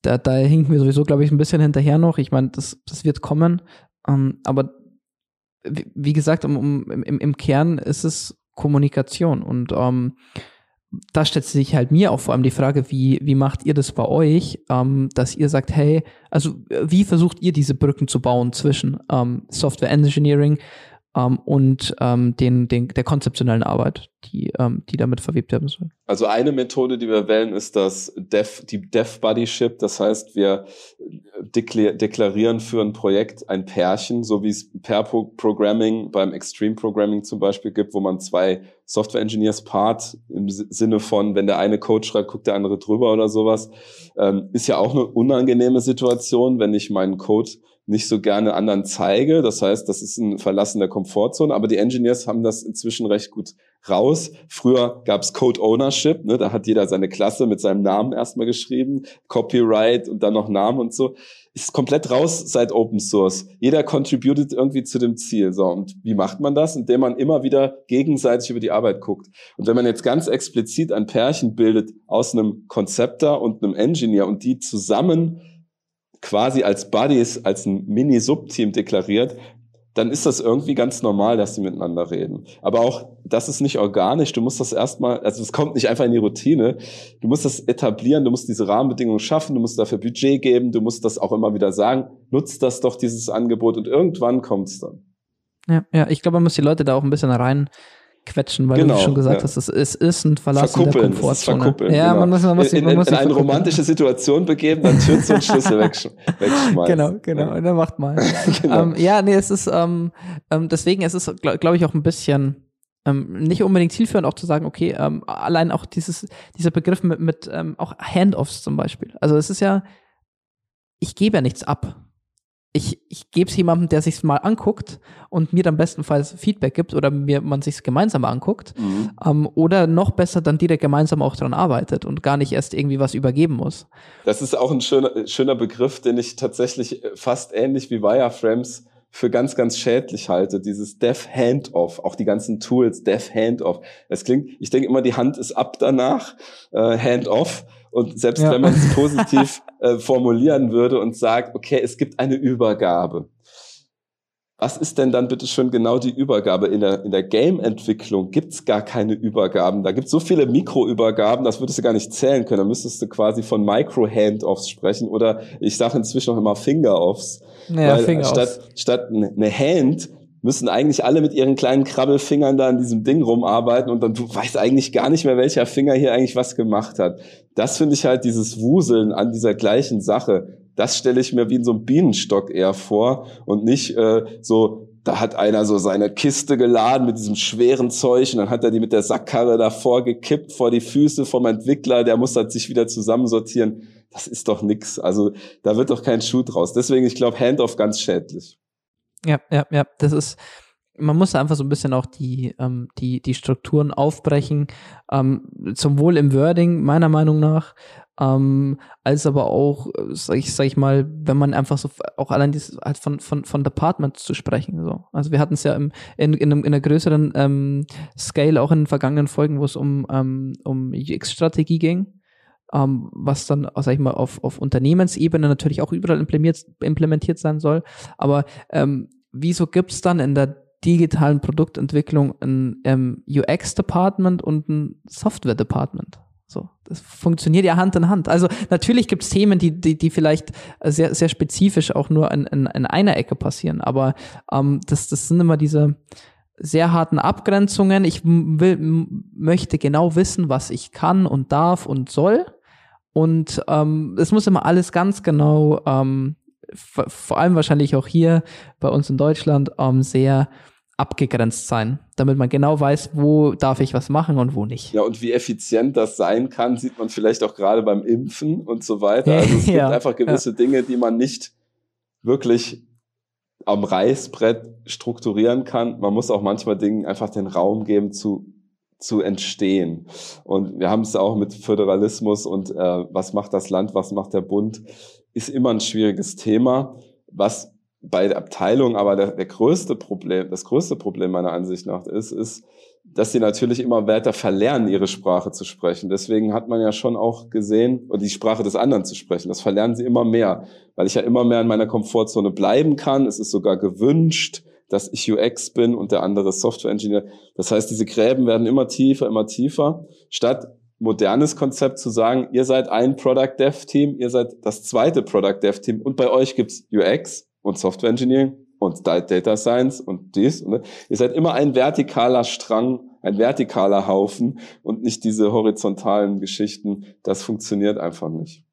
S1: da, da hinken wir sowieso, glaube ich, ein bisschen hinterher noch. Ich meine, das, das wird kommen. Ähm, aber wie, gesagt, um, um, im, im Kern ist es Kommunikation und ähm, da stellt sich halt mir auch vor allem die Frage, wie, wie macht ihr das bei euch, ähm, dass ihr sagt, hey, also wie versucht ihr diese Brücken zu bauen zwischen ähm, Software Engineering ähm, und ähm, den, den, der konzeptionellen Arbeit, die, ähm, die damit verwebt werden soll.
S2: Also eine Methode, die wir wählen, ist das Dev, die Dev Buddyship. Das heißt, wir deklarieren für ein Projekt ein Pärchen, so wie es per Programming beim Extreme Programming zum Beispiel gibt, wo man zwei Software Engineers Part im Sinne von, wenn der eine Code schreibt, guckt der andere drüber oder sowas, ähm, ist ja auch eine unangenehme Situation, wenn ich meinen Code nicht so gerne anderen zeige. Das heißt, das ist ein Verlassen der Komfortzone. Aber die Engineers haben das inzwischen recht gut raus. Früher gab es Code Ownership. Ne? Da hat jeder seine Klasse mit seinem Namen erstmal geschrieben. Copyright und dann noch Namen und so. Ist komplett raus seit Open Source. Jeder contributed irgendwie zu dem Ziel. So, und wie macht man das? Indem man immer wieder gegenseitig über die Arbeit guckt. Und wenn man jetzt ganz explizit ein Pärchen bildet aus einem Konzepter und einem Engineer und die zusammen quasi als Buddies, als ein Mini-Subteam deklariert, dann ist das irgendwie ganz normal, dass sie miteinander reden. Aber auch, das ist nicht organisch. Du musst das erstmal, also es kommt nicht einfach in die Routine. Du musst das etablieren, du musst diese Rahmenbedingungen schaffen, du musst dafür Budget geben, du musst das auch immer wieder sagen, nutzt das doch, dieses Angebot und irgendwann kommt es dann.
S1: Ja, ja, ich glaube, man muss die Leute da auch ein bisschen rein quetschen, weil genau, du schon gesagt ja. hast, es, es ist ein Verlassen
S2: verkuppeln,
S1: der Komfortzone.
S2: verkuppeln,
S1: ja,
S2: genau.
S1: man muss, man muss,
S2: in,
S1: man muss
S2: in, in eine romantische Situation begeben, dann Tür und Schlüssel wegsch wegschmeißen.
S1: Genau, genau, ja. dann macht mal. [LAUGHS] genau. ähm, ja, nee, es ist, ähm, ähm, deswegen es ist glaube glaub ich, auch ein bisschen ähm, nicht unbedingt zielführend auch zu sagen, okay, ähm, allein auch dieses, dieser Begriff mit, mit ähm, auch Handoffs zum Beispiel. Also es ist ja, ich gebe ja nichts ab ich, ich gebe es jemandem, der sich mal anguckt und mir dann bestenfalls Feedback gibt oder mir man sich gemeinsam anguckt mhm. ähm, oder noch besser dann direkt gemeinsam auch dran arbeitet und gar nicht erst irgendwie was übergeben muss.
S2: Das ist auch ein schöner, schöner Begriff, den ich tatsächlich äh, fast ähnlich wie Wireframes für ganz, ganz schädlich halte, dieses Dev Handoff, auch die ganzen Tools, Dev Handoff. Das klingt, ich denke immer, die Hand ist ab danach, äh, Handoff. Und selbst ja. wenn man es [LAUGHS] positiv äh, formulieren würde und sagt, okay, es gibt eine Übergabe. Was ist denn dann bitte schon genau die Übergabe? In der, in der Game-Entwicklung gibt's gar keine Übergaben. Da gibt's so viele Mikroübergaben, das würdest du gar nicht zählen können. Da müsstest du quasi von Micro-Handoffs sprechen oder ich sage inzwischen auch immer Finger-Offs.
S1: Ja,
S2: weil Finger statt, statt eine Hand müssen eigentlich alle mit ihren kleinen Krabbelfingern da an diesem Ding rumarbeiten und dann du weißt eigentlich gar nicht mehr, welcher Finger hier eigentlich was gemacht hat. Das finde ich halt dieses Wuseln an dieser gleichen Sache. Das stelle ich mir wie in so einem Bienenstock eher vor und nicht äh, so, da hat einer so seine Kiste geladen mit diesem schweren Zeug und dann hat er die mit der Sackkarre davor gekippt vor die Füße vom Entwickler, der muss halt sich wieder zusammensortieren. Das ist doch nix. Also da wird doch kein Schuh draus. Deswegen, ich glaube, Handoff ganz schädlich.
S1: Ja, ja, ja, das ist, man muss einfach so ein bisschen auch die, ähm, die, die Strukturen aufbrechen, ähm, zum Wohl im Wording, meiner Meinung nach, ähm, als aber auch, sag ich, sag ich mal, wenn man einfach so, auch allein dieses, halt von, von, von Departments zu sprechen, so. Also wir hatten es ja im, in, in, in einer größeren ähm, Scale auch in den vergangenen Folgen, wo es um, ähm, um UX-Strategie ging ähm, was dann, sag ich mal, auf, auf Unternehmensebene natürlich auch überall implementiert, implementiert sein soll. Aber ähm, wieso gibt's dann in der digitalen Produktentwicklung ein ähm, UX-Department und ein Software-Department? So, das funktioniert ja Hand in Hand. Also natürlich gibt's Themen, die, die, die vielleicht sehr, sehr spezifisch auch nur in, in, in einer Ecke passieren, aber ähm, das, das sind immer diese, sehr harten Abgrenzungen. Ich will, möchte genau wissen, was ich kann und darf und soll. Und ähm, es muss immer alles ganz genau, ähm, vor allem wahrscheinlich auch hier bei uns in Deutschland, ähm, sehr abgegrenzt sein, damit man genau weiß, wo darf ich was machen und wo nicht.
S2: Ja, und wie effizient das sein kann, sieht man vielleicht auch gerade beim Impfen und so weiter. [LAUGHS] Also es ja, gibt einfach gewisse ja. Dinge, die man nicht wirklich am Reißbrett strukturieren kann. Man muss auch manchmal Dingen einfach den Raum geben zu zu entstehen. Und wir haben es auch mit Föderalismus und äh, was macht das Land, was macht der Bund, ist immer ein schwieriges Thema, was bei der Abteilung aber der, der größte Problem, das größte Problem meiner Ansicht nach ist, ist, dass sie natürlich immer weiter verlernen, ihre Sprache zu sprechen. Deswegen hat man ja schon auch gesehen, und die Sprache des anderen zu sprechen, das verlernen sie immer mehr, weil ich ja immer mehr in meiner Komfortzone bleiben kann. Es ist sogar gewünscht, dass ich UX bin und der andere Software Engineer. Das heißt, diese Gräben werden immer tiefer, immer tiefer, statt modernes Konzept zu sagen, ihr seid ein Product Dev Team, ihr seid das zweite Product Dev Team und bei euch gibt's UX und Software Engineering und Data Science und dies. Ne? Ihr seid immer ein vertikaler Strang, ein vertikaler Haufen und nicht diese horizontalen Geschichten. Das funktioniert einfach nicht.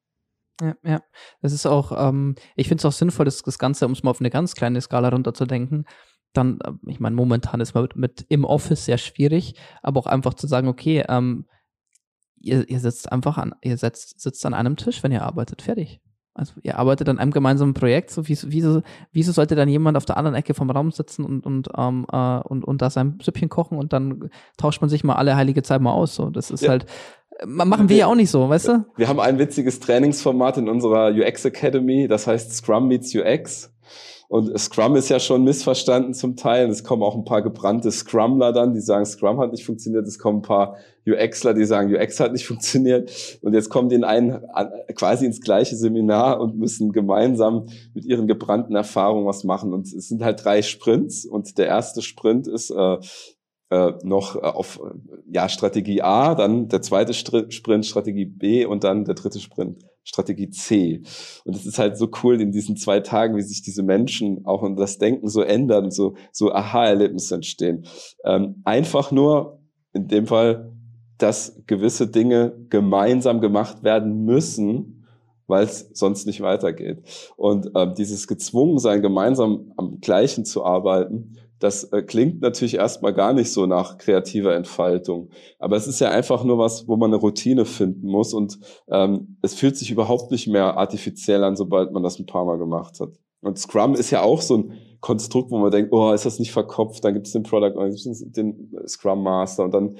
S1: Ja, ja. Das ist auch, ähm, ich finde es auch sinnvoll, das, das Ganze, um es mal auf eine ganz kleine Skala runterzudenken, dann, äh, ich meine, momentan ist man mit, mit, im Office sehr schwierig, aber auch einfach zu sagen, okay, ähm, ihr, ihr sitzt einfach an, ihr setzt, sitzt an einem Tisch, wenn ihr arbeitet, fertig. Also ihr arbeitet an einem gemeinsamen Projekt, so wieso, wieso, wieso sollte dann jemand auf der anderen Ecke vom Raum sitzen und, und, ähm, äh, und, und da sein Süppchen kochen und dann tauscht man sich mal alle heilige Zeit mal aus. So, das ist ja. halt, machen wir ja auch nicht so, weißt du?
S2: Wir haben ein witziges Trainingsformat in unserer UX Academy, das heißt Scrum meets UX. Und Scrum ist ja schon missverstanden zum Teil. Es kommen auch ein paar gebrannte Scrumler dann, die sagen, Scrum hat nicht funktioniert. Es kommen ein paar UXler, die sagen, UX hat nicht [LAUGHS] funktioniert. Und jetzt kommen die in ein, quasi ins gleiche Seminar und müssen gemeinsam mit ihren gebrannten Erfahrungen was machen. Und es sind halt drei Sprints. Und der erste Sprint ist äh, äh, noch auf ja, Strategie A, dann der zweite Sprint Strategie B und dann der dritte Sprint Strategie C. Und es ist halt so cool in diesen zwei Tagen, wie sich diese Menschen auch und das Denken so ändern, so, so Aha-Erlebnisse entstehen. Ähm, einfach nur in dem Fall, dass gewisse Dinge gemeinsam gemacht werden müssen, weil es sonst nicht weitergeht. Und ähm, dieses Gezwungensein, gemeinsam am Gleichen zu arbeiten, das äh, klingt natürlich erstmal gar nicht so nach kreativer Entfaltung. Aber es ist ja einfach nur was, wo man eine Routine finden muss und ähm, es fühlt sich überhaupt nicht mehr artifiziell an, sobald man das ein paar Mal gemacht hat. Und Scrum ist ja auch so ein Konstrukt, wo man denkt, oh, ist das nicht verkopft? Dann gibt es den Product, dann es den Scrum Master und dann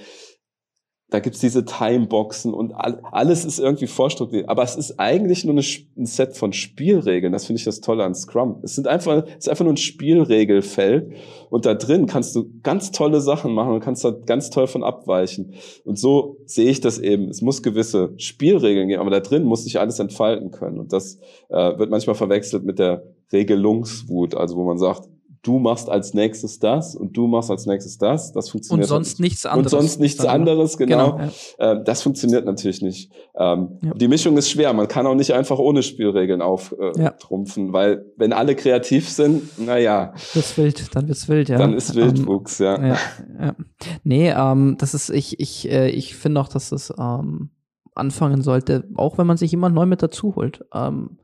S2: da gibt's diese Timeboxen und all, alles ist irgendwie vorstrukturiert. Aber es ist eigentlich nur eine, ein Set von Spielregeln. Das finde ich das Tolle an Scrum. Es sind einfach, es ist einfach nur ein Spielregelfeld. Und da drin kannst du ganz tolle Sachen machen und kannst da ganz toll von abweichen. Und so sehe ich das eben. Es muss gewisse Spielregeln geben, aber da drin muss sich alles entfalten können. Und das äh, wird manchmal verwechselt mit der Regelungswut. Also wo man sagt, du machst als nächstes das und du machst als nächstes das. Das funktioniert.
S1: Und sonst nichts anderes.
S2: Und sonst nichts anderes, genau. genau ja. äh, das funktioniert natürlich nicht. Ähm, ja. Die Mischung ist schwer. Man kann auch nicht einfach ohne Spielregeln auftrumpfen, äh, ja. weil wenn alle kreativ sind, naja.
S1: Wird's wild, dann wird's wild, ja.
S2: Dann ist Wildwuchs, um, ja.
S1: ja. Nee, ähm, das ist, ich, ich, äh, ich finde auch, dass das ähm, anfangen sollte, auch wenn man sich jemand neu mit dazu holt. Ähm,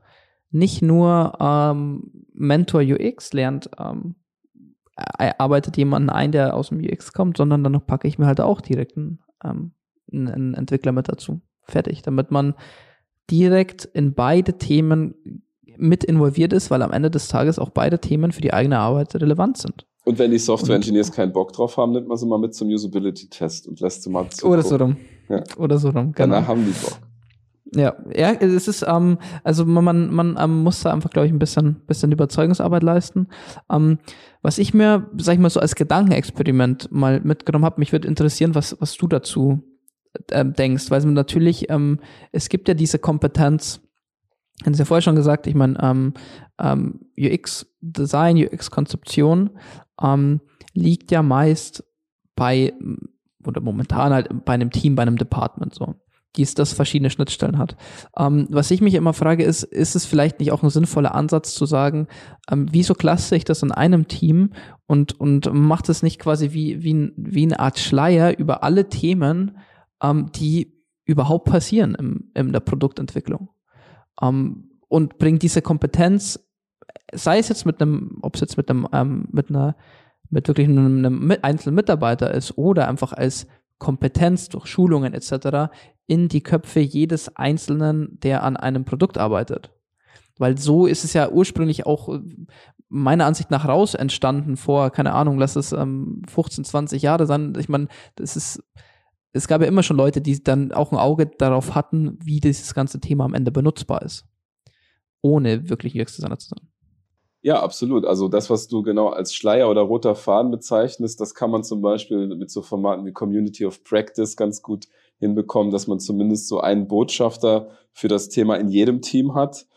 S1: nicht nur ähm, Mentor UX lernt, ähm, arbeitet jemanden ein, der aus dem UX kommt, sondern dann packe ich mir halt auch direkt einen, ähm, einen Entwickler mit dazu. Fertig. Damit man direkt in beide Themen mit involviert ist, weil am Ende des Tages auch beide Themen für die eigene Arbeit relevant sind.
S2: Und wenn die Software Engineers keinen Bock drauf haben, nimmt man sie mal mit zum Usability-Test und lässt sie mal
S1: zu. Oder so rum. Ja. Oder so rum.
S2: Genau. Danach haben die Bock.
S1: Ja, ja, es ist, ähm, also man, man ähm, muss da einfach, glaube ich, ein bisschen, bisschen Überzeugungsarbeit leisten. Ähm, was ich mir, sag ich mal, so als Gedankenexperiment mal mitgenommen habe, mich würde interessieren, was, was du dazu ähm, denkst, weil natürlich, ähm, es gibt ja diese Kompetenz, haben Sie ja vorher schon gesagt, ich meine, ähm, ähm, UX-Design, UX-Konzeption ähm, liegt ja meist bei, oder momentan halt bei einem Team, bei einem Department so dies, das verschiedene Schnittstellen hat. Ähm, was ich mich immer frage, ist, ist es vielleicht nicht auch ein sinnvoller Ansatz zu sagen, ähm, wieso klasse ich das in einem Team und, und macht es nicht quasi wie, wie, wie eine Art Schleier über alle Themen, ähm, die überhaupt passieren im, in der Produktentwicklung. Ähm, und bringt diese Kompetenz, sei es jetzt mit einem, ob es jetzt mit einem, ähm, mit einer, mit wirklich einem, einem einzelnen Mitarbeiter ist oder einfach als Kompetenz durch Schulungen etc. in die Köpfe jedes Einzelnen, der an einem Produkt arbeitet. Weil so ist es ja ursprünglich auch äh, meiner Ansicht nach raus entstanden vor, keine Ahnung, lass es ähm, 15, 20 Jahre sein. Ich meine, das ist, es gab ja immer schon Leute, die dann auch ein Auge darauf hatten, wie dieses ganze Thema am Ende benutzbar ist. Ohne wirklich UX-Designer zu sein.
S2: Ja, absolut. Also das, was du genau als Schleier oder roter Faden bezeichnest, das kann man zum Beispiel mit so Formaten wie Community of Practice ganz gut hinbekommen, dass man zumindest so einen Botschafter für das Thema in jedem Team hat,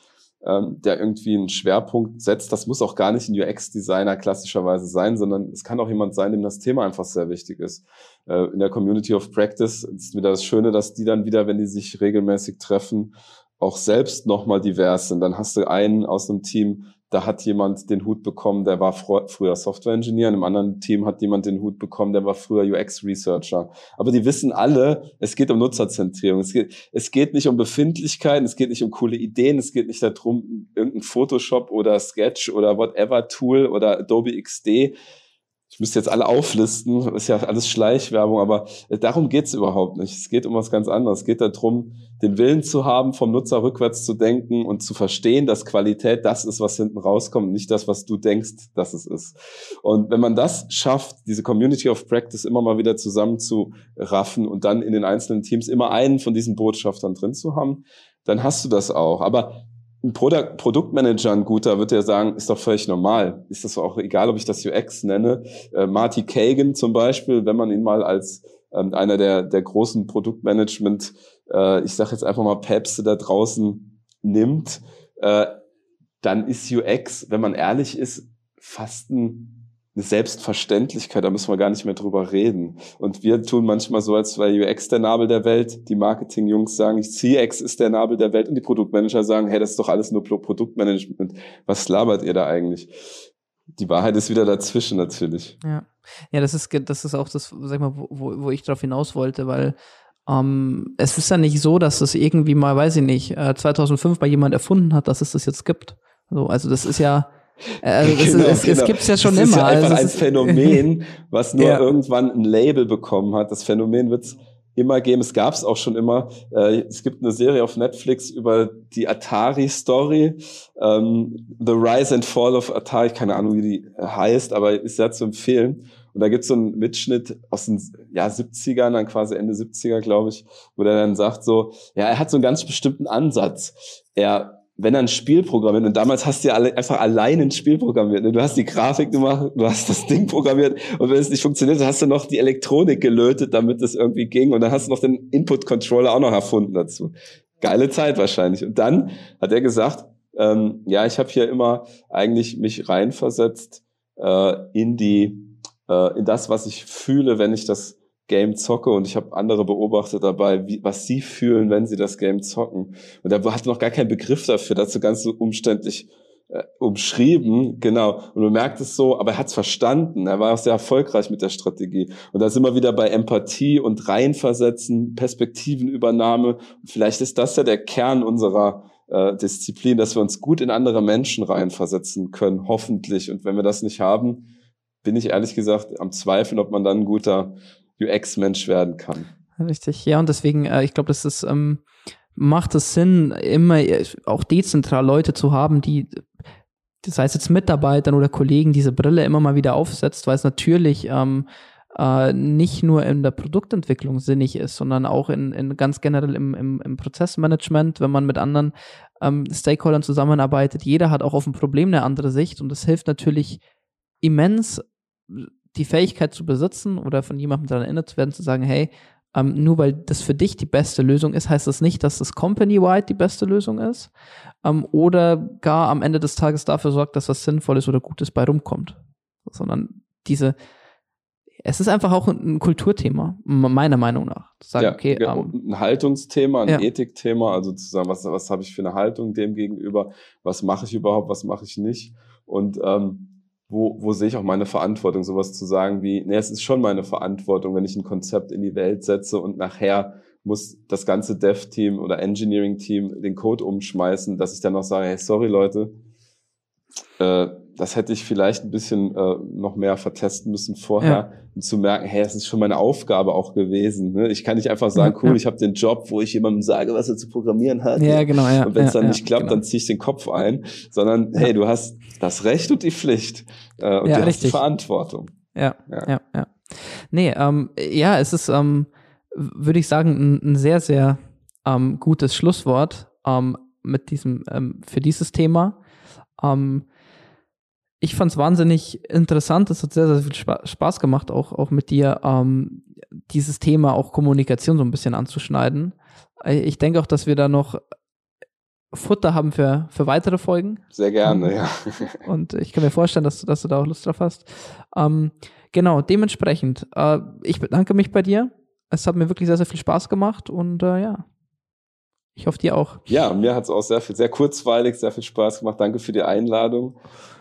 S2: ähm, der irgendwie einen Schwerpunkt setzt. Das muss auch gar nicht ein UX-Designer klassischerweise sein, sondern es kann auch jemand sein, dem das Thema einfach sehr wichtig ist. Äh, in der Community of Practice ist wieder das Schöne, dass die dann wieder, wenn die sich regelmäßig treffen, auch selbst nochmal divers sind. Dann hast du einen aus einem Team, da hat jemand den Hut bekommen, der war fr früher Software-Engineer, in einem anderen Team hat jemand den Hut bekommen, der war früher UX-Researcher. Aber die wissen alle, es geht um Nutzerzentrierung. Es geht, es geht nicht um Befindlichkeiten, es geht nicht um coole Ideen, es geht nicht darum, irgendein Photoshop oder Sketch oder whatever Tool oder Adobe XD ich müsste jetzt alle auflisten, ist ja alles Schleichwerbung, aber äh, darum geht's überhaupt nicht. Es geht um was ganz anderes. Es geht darum, den Willen zu haben, vom Nutzer rückwärts zu denken und zu verstehen, dass Qualität das ist, was hinten rauskommt, nicht das, was du denkst, dass es ist. Und wenn man das schafft, diese Community of Practice immer mal wieder zusammen zu raffen und dann in den einzelnen Teams immer einen von diesen Botschaftern drin zu haben, dann hast du das auch. Aber ein Product, Produktmanager, ein guter, wird ja sagen, ist doch völlig normal. Ist das auch egal, ob ich das UX nenne. Äh, Marty Kagan zum Beispiel, wenn man ihn mal als ähm, einer der, der großen Produktmanagement, äh, ich sage jetzt einfach mal Päpste da draußen nimmt, äh, dann ist UX, wenn man ehrlich ist, fast ein eine Selbstverständlichkeit, da müssen wir gar nicht mehr drüber reden. Und wir tun manchmal so, als wäre UX der Nabel der Welt. Die Marketing-Jungs sagen, CX ist der Nabel der Welt und die Produktmanager sagen, hey, das ist doch alles nur Produktmanagement. Was labert ihr da eigentlich? Die Wahrheit ist wieder dazwischen natürlich.
S1: Ja, ja das, ist, das ist auch das, sag mal, wo, wo ich darauf hinaus wollte, weil ähm, es ist ja nicht so, dass es irgendwie mal, weiß ich nicht, 2005 äh, bei jemand erfunden hat, dass es das jetzt gibt. So, also das ist ja also das
S2: genau, [LAUGHS]
S1: ist,
S2: genau.
S1: es gibt's ja schon das
S2: immer.
S1: Das ist ja
S2: einfach
S1: also
S2: ein Phänomen, [LAUGHS] was nur ja. irgendwann ein Label bekommen hat. Das Phänomen wird's immer geben. Es gab es auch schon immer. Äh, es gibt eine Serie auf Netflix über die Atari-Story. Ähm, The Rise and Fall of Atari. Keine Ahnung, wie die heißt, aber ist sehr zu empfehlen. Und da gibt's so einen Mitschnitt aus den ja, 70ern, dann quasi Ende 70er, glaube ich, wo der dann sagt so, ja, er hat so einen ganz bestimmten Ansatz. Er wenn er ein Spiel programmiert, und damals hast du ja alle, einfach allein ein Spiel programmiert, ne? du hast die Grafik gemacht, du hast das Ding programmiert, und wenn es nicht funktioniert, hast du noch die Elektronik gelötet, damit es irgendwie ging, und dann hast du noch den Input-Controller auch noch erfunden dazu. Geile Zeit wahrscheinlich. Und dann hat er gesagt, ähm, ja, ich habe hier immer eigentlich mich reinversetzt äh, in die, äh, in das, was ich fühle, wenn ich das Game zocke und ich habe andere beobachtet dabei, wie, was sie fühlen, wenn sie das Game zocken. Und er hatte noch gar keinen Begriff dafür, dazu ganz so umständlich äh, umschrieben, genau. Und du merkt es so, aber er hat es verstanden. Er war auch sehr erfolgreich mit der Strategie. Und da sind wir wieder bei Empathie und Reinversetzen, Perspektivenübernahme. Und vielleicht ist das ja der Kern unserer äh, Disziplin, dass wir uns gut in andere Menschen reinversetzen können, hoffentlich. Und wenn wir das nicht haben, bin ich ehrlich gesagt am Zweifeln, ob man dann ein guter UX-Mensch werden kann.
S1: Richtig, ja, und deswegen, äh, ich glaube, das ist, ähm, macht es Sinn, immer äh, auch dezentral Leute zu haben, die, das heißt jetzt Mitarbeitern oder Kollegen, diese Brille immer mal wieder aufsetzt, weil es natürlich ähm, äh, nicht nur in der Produktentwicklung sinnig ist, sondern auch in, in ganz generell im, im, im Prozessmanagement, wenn man mit anderen ähm, Stakeholdern zusammenarbeitet. Jeder hat auch auf ein Problem eine andere Sicht und das hilft natürlich immens, die Fähigkeit zu besitzen oder von jemandem daran erinnert zu werden, zu sagen, hey, ähm, nur weil das für dich die beste Lösung ist, heißt das nicht, dass das company-wide die beste Lösung ist ähm, oder gar am Ende des Tages dafür sorgt, dass was Sinnvolles oder Gutes bei rumkommt. Sondern diese, es ist einfach auch ein, Kulturthema, meiner Meinung nach.
S2: Zu sagen, ja, okay, ja, ähm, ein Haltungsthema, ein ja. Ethikthema, also zu sagen, was, was habe ich für eine Haltung dem gegenüber, was mache ich überhaupt, was mache ich nicht. Und ähm, wo, wo sehe ich auch meine Verantwortung, sowas zu sagen wie, nee, es ist schon meine Verantwortung, wenn ich ein Konzept in die Welt setze und nachher muss das ganze Dev-Team oder Engineering-Team den Code umschmeißen, dass ich dann noch sage, hey, sorry Leute, äh, das hätte ich vielleicht ein bisschen äh, noch mehr vertesten müssen vorher, ja. um zu merken, hey, es ist schon meine Aufgabe auch gewesen. Ne? Ich kann nicht einfach sagen, cool, ja. ich habe den Job, wo ich jemandem sage, was er zu programmieren hat.
S1: Ja, genau. Ja,
S2: und wenn es dann nicht klappt, genau. dann ziehe ich den Kopf ein, sondern hey, du hast das Recht und die Pflicht äh, und du richtig. hast die Verantwortung.
S1: Ja, ja, ja. ja. Nee, ähm, ja, es ist ähm, würde ich sagen, ein, ein sehr, sehr ähm, gutes Schlusswort ähm, mit diesem, ähm, für dieses Thema. Ähm, ich fand es wahnsinnig interessant. Es hat sehr, sehr viel Spaß gemacht, auch, auch mit dir ähm, dieses Thema, auch Kommunikation so ein bisschen anzuschneiden. Äh, ich denke auch, dass wir da noch Futter haben für, für weitere Folgen.
S2: Sehr gerne, ähm, ja.
S1: Und ich kann mir vorstellen, dass, dass du da auch Lust drauf hast. Ähm, genau, dementsprechend, äh, ich bedanke mich bei dir. Es hat mir wirklich sehr, sehr viel Spaß gemacht und äh, ja, ich hoffe dir auch.
S2: Ja, mir hat es auch sehr viel, sehr kurzweilig, sehr viel Spaß gemacht. Danke für die Einladung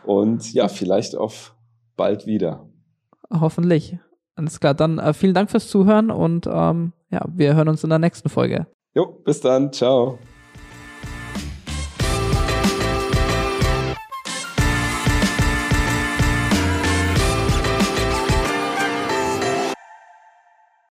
S2: und ja, vielleicht auf bald wieder.
S1: Hoffentlich. Alles klar, dann äh, vielen Dank fürs Zuhören und ähm, ja, wir hören uns in der nächsten Folge.
S2: Jo, bis dann. Ciao.